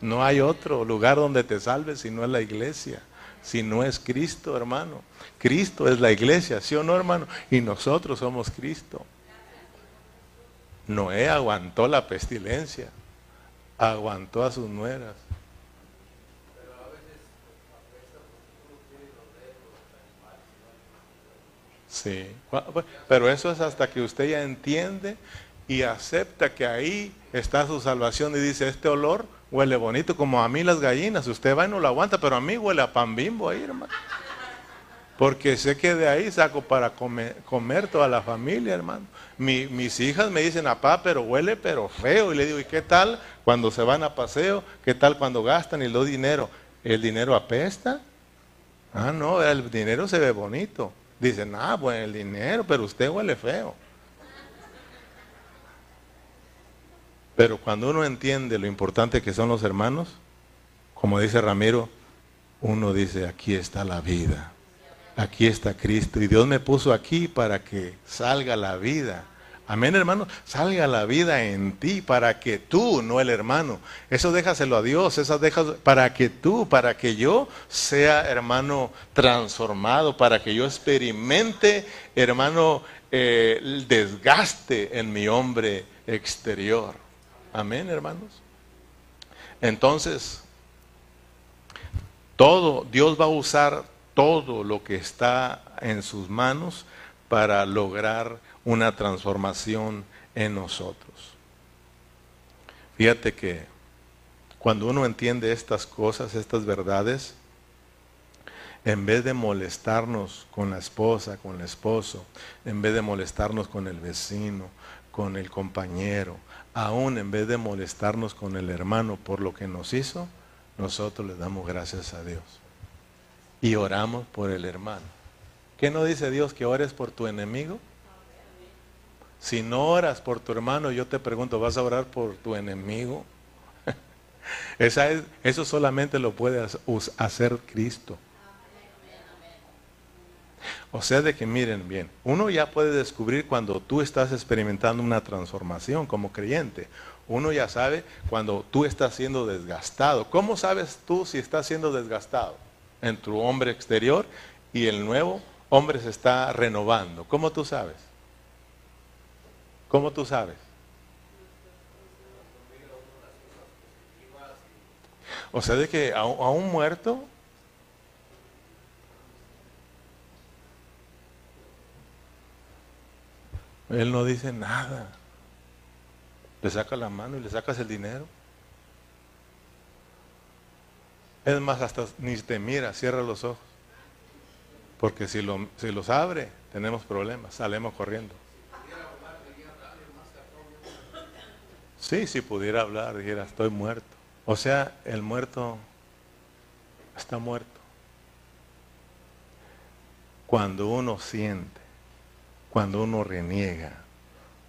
No hay otro lugar donde te salves si no es la iglesia, si no es Cristo, hermano. Cristo es la iglesia, ¿sí o no, hermano? Y nosotros somos Cristo. Noé aguantó la pestilencia, aguantó a sus nueras. Sí, pero eso es hasta que usted ya entiende y acepta que ahí está su salvación y dice, este olor huele bonito como a mí las gallinas, usted va y no lo aguanta, pero a mí huele a pan bimbo ahí, hermano. Porque sé que de ahí saco para comer, toda la familia, hermano mis hijas me dicen, apá, pero huele pero feo. Y le digo, ¿y qué tal cuando se van a paseo? ¿Qué tal cuando gastan y lo dinero? ¿El dinero apesta? Ah, no, el dinero se ve bonito. Dicen, ah, bueno, el dinero, pero usted huele feo. Pero cuando uno entiende lo importante que son los hermanos, como dice Ramiro, uno dice, aquí está la vida aquí está Cristo. Y Dios me puso aquí para que salga la vida. Amén, hermano. Salga la vida en ti para que tú, no el hermano. Eso déjaselo a Dios. Eso dejas para que tú, para que yo sea, hermano, transformado. Para que yo experimente, hermano, eh, el desgaste en mi hombre exterior. Amén, hermanos. Entonces, todo, Dios va a usar todo lo que está en sus manos para lograr una transformación en nosotros. Fíjate que cuando uno entiende estas cosas, estas verdades, en vez de molestarnos con la esposa, con el esposo, en vez de molestarnos con el vecino, con el compañero, aún en vez de molestarnos con el hermano por lo que nos hizo, nosotros le damos gracias a Dios y oramos por el hermano. ¿Qué no dice Dios que ores por tu enemigo? Si no oras por tu hermano, yo te pregunto, ¿vas a orar por tu enemigo? Esa es, eso solamente lo puede hacer Cristo. O sea, de que miren bien, uno ya puede descubrir cuando tú estás experimentando una transformación como creyente. Uno ya sabe cuando tú estás siendo desgastado. ¿Cómo sabes tú si estás siendo desgastado? En tu hombre exterior y el nuevo hombre se está renovando. ¿Cómo tú sabes? ¿Cómo tú sabes? O sea, de que a, un muerto él no dice nada. Le saca la mano y le sacas el dinero. Es más, hasta ni te mira, cierra los ojos. Porque si, lo, si los abre, tenemos problemas, salemos corriendo. Sí, si pudiera hablar, dijera, estoy muerto. O sea, el muerto está muerto. Cuando uno siente cuando uno reniega,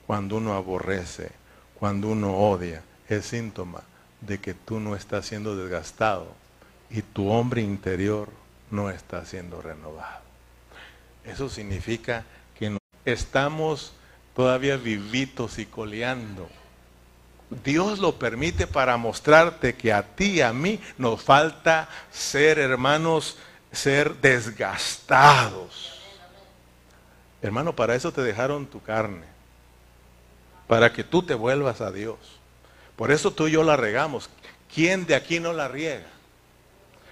cuando uno aborrece, cuando uno odia, es síntoma de que tú no estás siendo desgastado y tu hombre interior no está siendo renovado. Eso significa que estamos todavía vivitos y coleando. Dios lo permite para mostrarte que a ti y a mí nos falta ser hermanos, ser desgastados. Hermano, para eso te dejaron tu carne, para que tú te vuelvas a Dios. Por eso tú y yo la regamos. ¿Quién de aquí no la riega?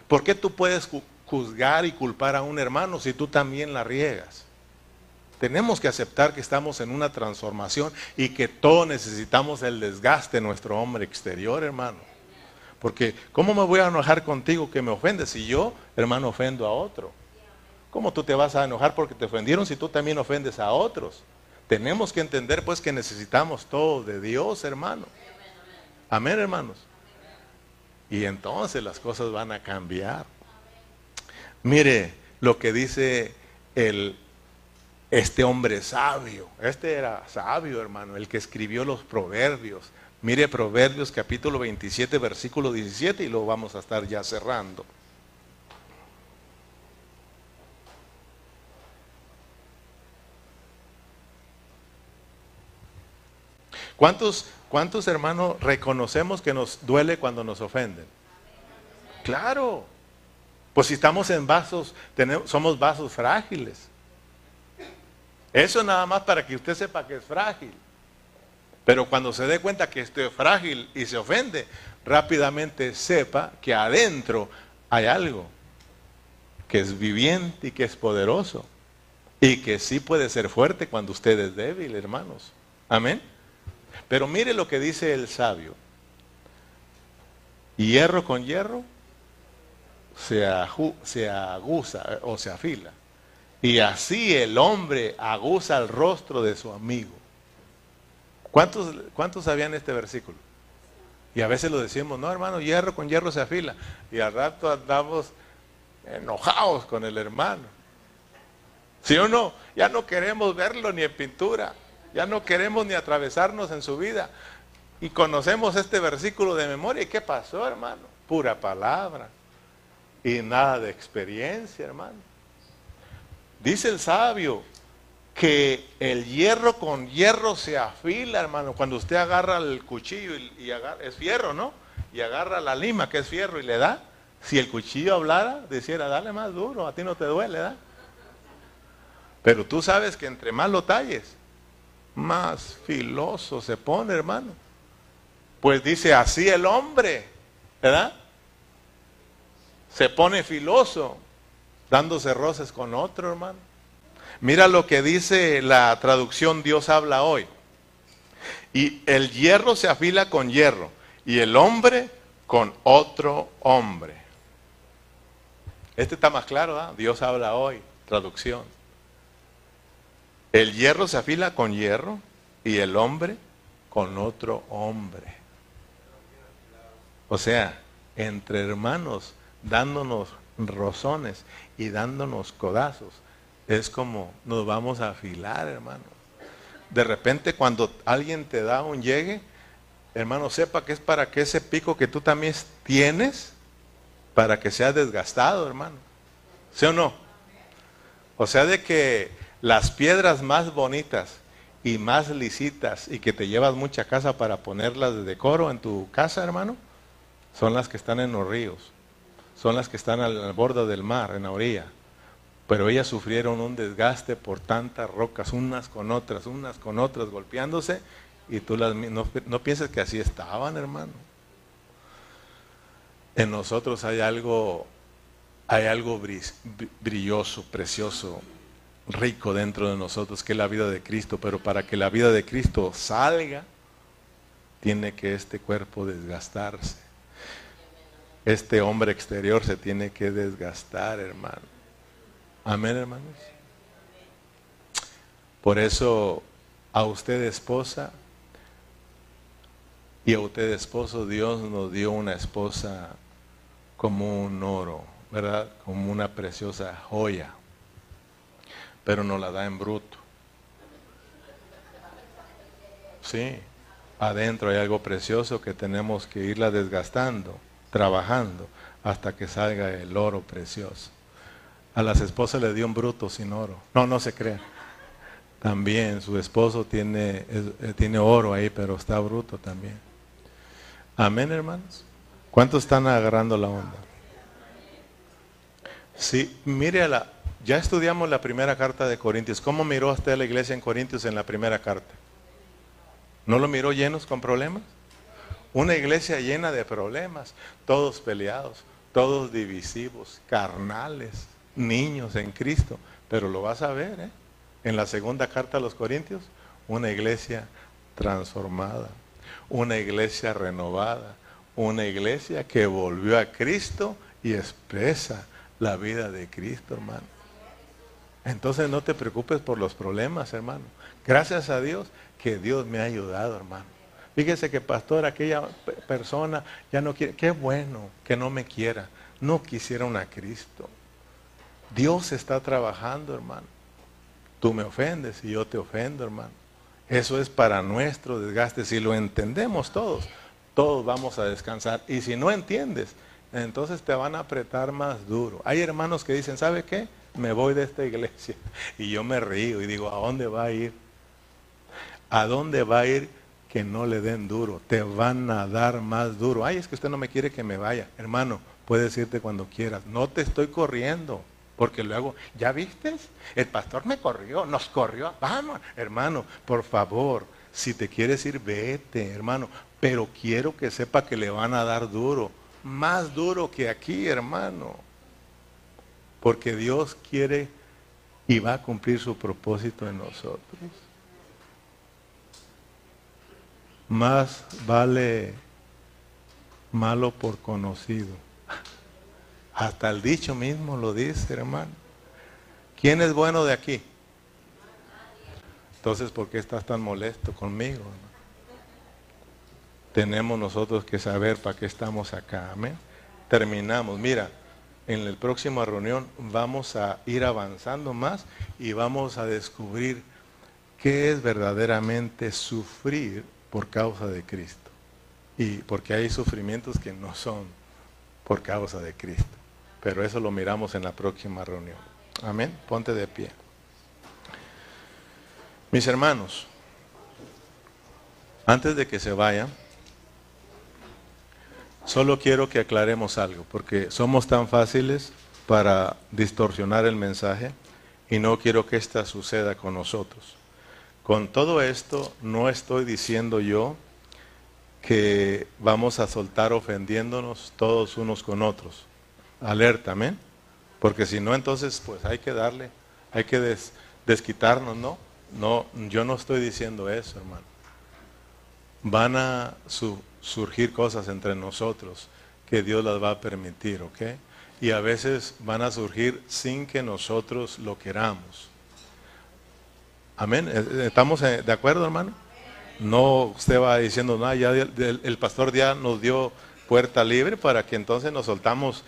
¿Por qué tú puedes juzgar y culpar a un hermano si tú también la riegas? Tenemos que aceptar que estamos en una transformación y que todos necesitamos el desgaste de nuestro hombre exterior, hermano. Porque ¿cómo me voy a enojar contigo que me ofendes si yo, hermano, ofendo a otro? ¿Cómo tú te vas a enojar porque te ofendieron si tú también ofendes a otros? Tenemos que entender pues que necesitamos todo de Dios, hermano. Amén, hermanos. Y entonces las cosas van a cambiar. Mire lo que dice el, este hombre sabio. Este era sabio, hermano, el que escribió los proverbios. Mire Proverbios capítulo 27, versículo 17 y lo vamos a estar ya cerrando. ¿Cuántos ¿Cuántos hermanos reconocemos que nos duele cuando nos ofenden? Claro. Pues si estamos en vasos, tenemos, somos vasos frágiles. Eso nada más para que usted sepa que es frágil. Pero cuando se dé cuenta que estoy frágil y se ofende, rápidamente sepa que adentro hay algo que es viviente y que es poderoso. Y que sí puede ser fuerte cuando usted es débil, hermanos. Amén. Pero mire lo que dice el sabio. Hierro con hierro se, aguza o se afila. Y así el hombre aguza el rostro de su amigo. ¿Cuántos, ¿Cuántos sabían este versículo? Y a veces lo decimos, no hermano, hierro con hierro se afila. Y al rato andamos enojados con el hermano. ¿Sí o no? Ya no queremos verlo ni en pintura. Ya no queremos ni atravesarnos en su vida. Y conocemos este versículo de memoria. ¿Y qué pasó, hermano? Pura palabra. Y nada de experiencia, hermano. Dice el sabio que el hierro con hierro se afila, hermano. Cuando usted agarra el cuchillo y, agarra, es fierro, ¿no? Y agarra la lima, que es fierro, y le da. Si el cuchillo hablara, dijera, dale más duro, a ti no te duele, ¿da? Pero tú sabes que entre más lo talles, más filoso se pone, hermano. Pues dice así el hombre, ¿verdad? Se pone filoso, dándose roces con otro, hermano. Mira lo que dice la traducción Dios habla hoy. Y el hierro se afila con hierro y el hombre con otro hombre. Este está más claro, ¿verdad? Dios habla hoy, traducción. El hierro se afila con hierro y el hombre con otro hombre. O sea, entre hermanos, dándonos rozones y dándonos codazos, es como nos vamos a afilar, hermano. De repente cuando alguien te da un llegue, hermano, sepa que es para que ese pico que tú también tienes, para que sea desgastado, hermano. ¿Sí o no? O sea, de que las piedras más bonitas y más lisitas y que te llevas mucha casa para ponerlas de decoro en tu casa, hermano, son las que están en los ríos, son las que están al, borde del mar, en la orilla. Pero ellas sufrieron un desgaste por tantas rocas, unas con otras, unas con otras, golpeándose, y tú las, no, no pienses que así estaban, hermano. En nosotros hay algo, hay algo brilloso, precioso, rico dentro de nosotros, que es la vida de Cristo, pero para que la vida de Cristo salga, tiene que este cuerpo desgastarse. Este hombre exterior se tiene que desgastar, hermano. Amén, hermanos. Por eso a usted esposa y a usted esposo, Dios nos dio una esposa como un oro, ¿verdad? Como una preciosa joya pero no la da en bruto. Sí, adentro hay algo precioso que tenemos que irla desgastando, trabajando, hasta que salga el oro precioso. A las esposas le dio un bruto sin oro. No, no se crea. También su esposo tiene, eh, tiene oro ahí, pero está bruto también. Amén, hermanos. ¿Cuántos están agarrando la onda? Sí, mire, la, ya estudiamos la primera carta de Corintios. ¿Cómo miró usted la iglesia en Corintios en la primera carta? ¿No lo miró llenos con problemas? Una iglesia llena de problemas, todos peleados, todos divisivos, carnales, niños en Cristo. Pero lo vas a ver, ¿eh? En la segunda carta a los Corintios, una iglesia transformada, una iglesia renovada, una iglesia que volvió a Cristo y expresa la vida de Cristo, hermano. Entonces no te preocupes por los problemas, hermano. Gracias a Dios que Dios me ha ayudado, hermano. Fíjese que pastor, aquella persona ya no quiere, qué bueno que no me quiera. No quisieron a Cristo. Dios está trabajando, hermano. Tú me ofendes y yo te ofendo, hermano. Eso es para nuestro desgaste. Si lo entendemos todos, todos vamos a descansar. Y si no entiendes, entonces te van a apretar más duro. Hay hermanos que dicen, ¿sabe qué? Me voy de esta iglesia. Y yo me río y digo, ¿a dónde va a ir? ¿A dónde va a ir que no le den duro? Te van a dar más duro. Ay, es que usted no me quiere que me vaya. Hermano, puedes irte cuando quieras. No te estoy corriendo. Porque luego, ¿ya viste? El pastor me corrió, nos corrió. Vamos, hermano, por favor, si te quieres ir, vete, hermano. Pero quiero que sepa que le van a dar duro. Más duro que aquí, hermano. Porque Dios quiere y va a cumplir su propósito en nosotros. Más vale malo por conocido. Hasta el dicho mismo lo dice, hermano. ¿Quién es bueno de aquí? Entonces, ¿por qué estás tan molesto conmigo? Tenemos nosotros que saber para qué estamos acá. Amén. Terminamos. Mira, en la próxima reunión vamos a ir avanzando más y vamos a descubrir qué es verdaderamente sufrir por causa de Cristo. Y porque hay sufrimientos que no son por causa de Cristo. Pero eso lo miramos en la próxima reunión. Amén. Ponte de pie. Mis hermanos, antes de que se vayan, Solo quiero que aclaremos algo, porque somos tan fáciles para distorsionar el mensaje y no quiero que esto suceda con nosotros. Con todo esto no estoy diciendo yo que vamos a soltar ofendiéndonos todos unos con otros. Alerta, amén. Porque si no, entonces pues hay que darle, hay que desquitarnos, ¿no? No, yo no estoy diciendo eso, hermano. Van a su, surgir cosas entre nosotros que Dios las va a permitir, ¿ok? Y a veces van a surgir sin que nosotros lo queramos. Amén. ¿E-, e-, ¿Estamos eh, de acuerdo, hermano? No usted va diciendo, no, ya el, pastor ya nos dio puerta libre para que entonces nos soltamos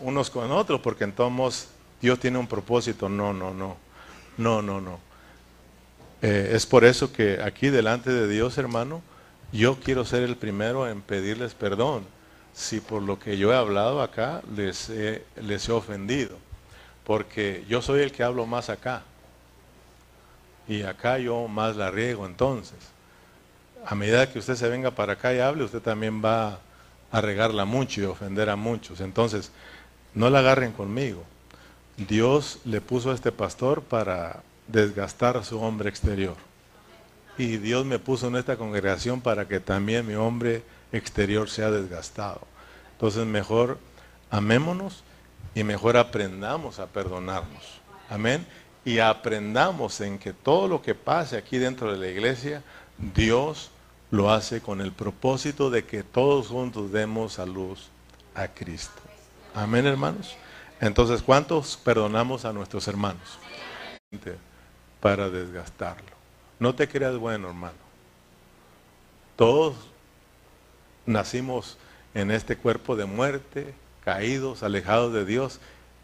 unos con otros, porque entonces Dios tiene un propósito. No, no, no. No, no, no. Eh, es por eso que aquí delante de Dios, hermano, yo quiero ser el primero en pedirles perdón si por lo que yo he hablado acá les he, les he ofendido, porque yo soy el que hablo más acá. Y acá yo más la riego entonces. A medida que usted se venga para acá y hable, usted también va a regarla mucho y ofender a muchos. Entonces, no la agarren conmigo. Dios le puso a este pastor para desgastar su hombre exterior y Dios me puso en esta congregación para que también mi hombre exterior sea desgastado. Entonces mejor amémonos y mejor aprendamos a perdonarnos. Amén. Y aprendamos en que todo lo que pase aquí dentro de la iglesia, Dios lo hace con el propósito de que todos juntos demos a luz a Cristo. Amén, hermanos. Entonces, ¿cuántos perdonamos a nuestros hermanos? Para desgastarlo. No te creas bueno, hermano. Todos nacimos en este cuerpo de muerte, caídos, alejados de Dios,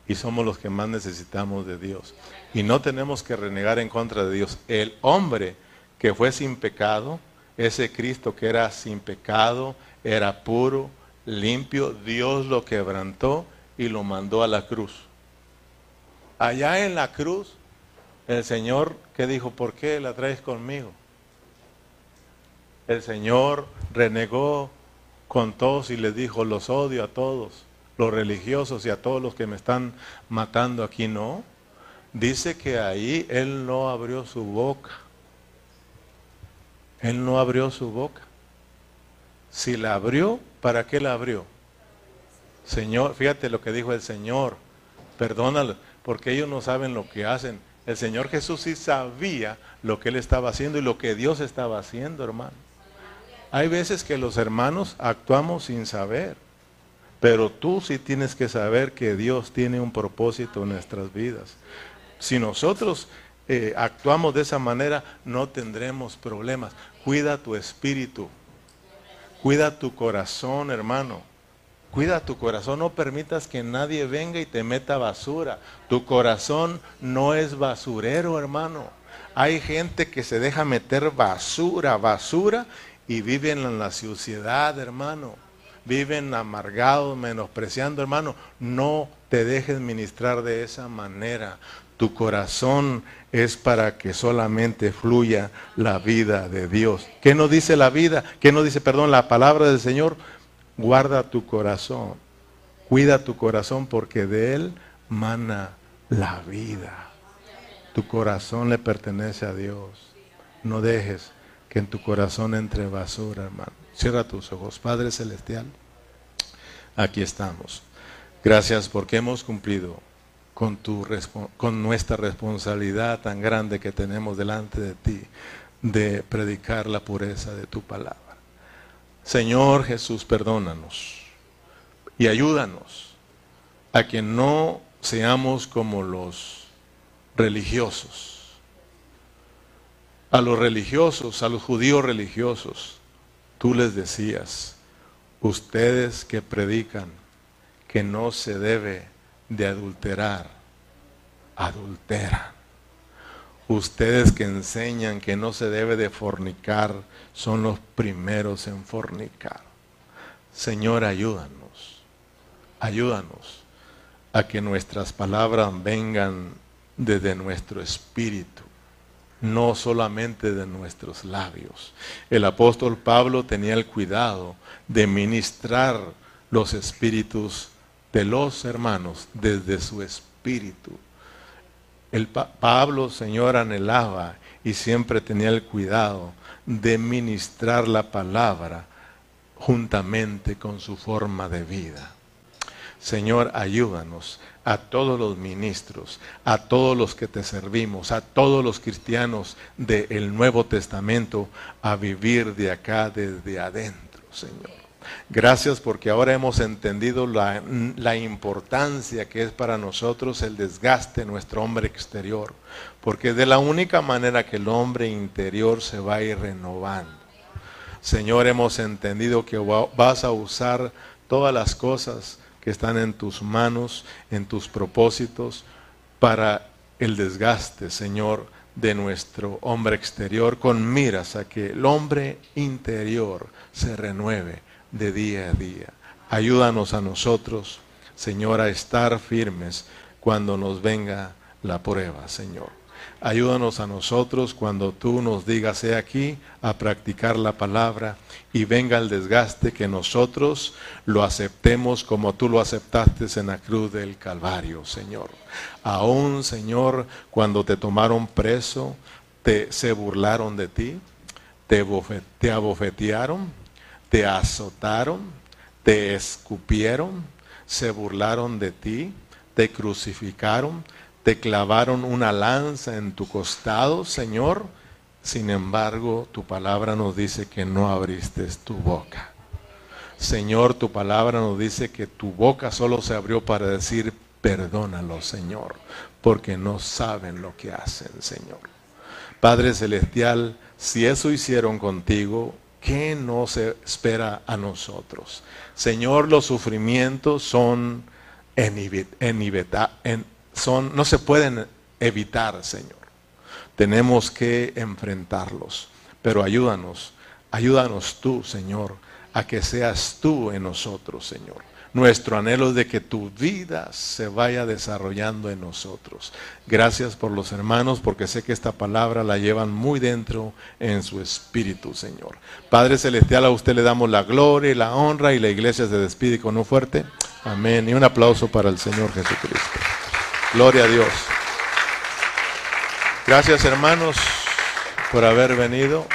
y somos los que más necesitamos de Dios. Y no tenemos que renegar en contra de Dios. El hombre que fue sin pecado ese Cristo que era sin pecado, era puro, limpio, Dios lo quebrantó y lo mandó a la cruz. Allá en la cruz, el Señor que dijo, ¿por qué la traes conmigo? El Señor renegó con todos y les dijo, los odio a todos, los religiosos y a todos los que me están matando aquí, no. Dice que ahí Él no abrió su boca. Él no abrió su boca. Si la abrió, ¿para qué la abrió? Señor, fíjate lo que dijo el Señor, perdónalo, porque ellos no saben lo que hacen. El Señor Jesús sí sabía lo que Él estaba haciendo y lo que Dios estaba haciendo, hermano. Hay veces que los hermanos actuamos sin saber, pero tú sí tienes que saber que Dios tiene un propósito en nuestras vidas. Si nosotros eh, actuamos de esa manera, no tendremos problemas. Cuida tu espíritu, cuida tu corazón, hermano. Cuida tu corazón, no permitas que nadie venga y te meta basura. Tu corazón no es basurero, hermano. Hay gente que se deja meter basura, basura, y viven en la suciedad, hermano. Viven amargados, menospreciando, hermano. No te dejes ministrar de esa manera. Tu corazón es para que solamente fluya la vida de Dios. ¿Qué nos dice la vida? ¿Qué nos dice, perdón, la palabra del Señor? Guarda tu corazón. Cuida tu corazón porque de él mana la vida. Tu corazón le pertenece a Dios. No dejes que en tu corazón entre basura, hermano. Cierra tus ojos. Padre Celestial, aquí estamos. Gracias porque hemos cumplido con, con nuestra responsabilidad tan grande que tenemos delante de ti de predicar la pureza de tu palabra. Señor Jesús, perdónanos y ayúdanos a que no seamos como los religiosos a los religiosos, a los judíos religiosos, tú les decías, ustedes que predican que no se debe de adulterar, adulteran. Ustedes que enseñan que no se debe de fornicar, son los primeros en fornicar. Señor, ayúdanos, ayúdanos a que nuestras palabras vengan desde nuestro espíritu no solamente de nuestros labios. El apóstol Pablo tenía el cuidado de ministrar los espíritus de los hermanos desde su espíritu. El Pablo, Señor, anhelaba y siempre tenía el cuidado de ministrar la palabra juntamente con su forma de vida. Señor, ayúdanos a todos los ministros, a todos los que te servimos, a todos los cristianos del Nuevo Testamento a vivir de acá desde adentro, Señor. Gracias porque ahora hemos entendido la, importancia que es para nosotros el desgaste de nuestro hombre exterior, porque de la única manera que el hombre interior se va a ir renovando. Señor, hemos entendido que vas a usar todas las cosas que están en tus manos, en tus propósitos, para el desgaste, Señor, de nuestro hombre exterior, con miras a que el hombre interior se renueve de día a día. Ayúdanos a nosotros, Señor, a estar firmes cuando nos venga la prueba, Señor. Ayúdanos a nosotros cuando tú nos digas, he aquí, a practicar la palabra y venga el desgaste, que nosotros lo aceptemos como tú lo aceptaste en la cruz del Calvario, Señor. Aún, Señor, cuando te tomaron preso, te, se burlaron de ti, te, te abofetearon, te azotaron, te escupieron, se burlaron de ti, te crucificaron, te clavaron una lanza en tu costado, Señor. Sin embargo, tu palabra nos dice que no abriste tu boca. Señor, tu palabra nos dice que tu boca solo se abrió para decir, perdónalo, Señor, porque no saben lo que hacen, Señor. Padre Celestial, si eso hicieron contigo, ¿qué nos espera a nosotros? Señor, los sufrimientos son en, son, no se pueden evitar, Señor. Tenemos que enfrentarlos, pero ayúdanos Ayúdanos tú, Señor, a que seas tú en nosotros, Señor. Nuestro anhelo es de que tu vida se vaya desarrollando en nosotros. Gracias por los hermanos, porque sé que esta palabra la llevan muy dentro en su espíritu, Señor. Padre Celestial, a usted le damos la gloria y la honra y la iglesia se despide con un fuerte amén. Y un aplauso para el Señor Jesucristo. Gloria a Dios. Gracias hermanos por haber venido.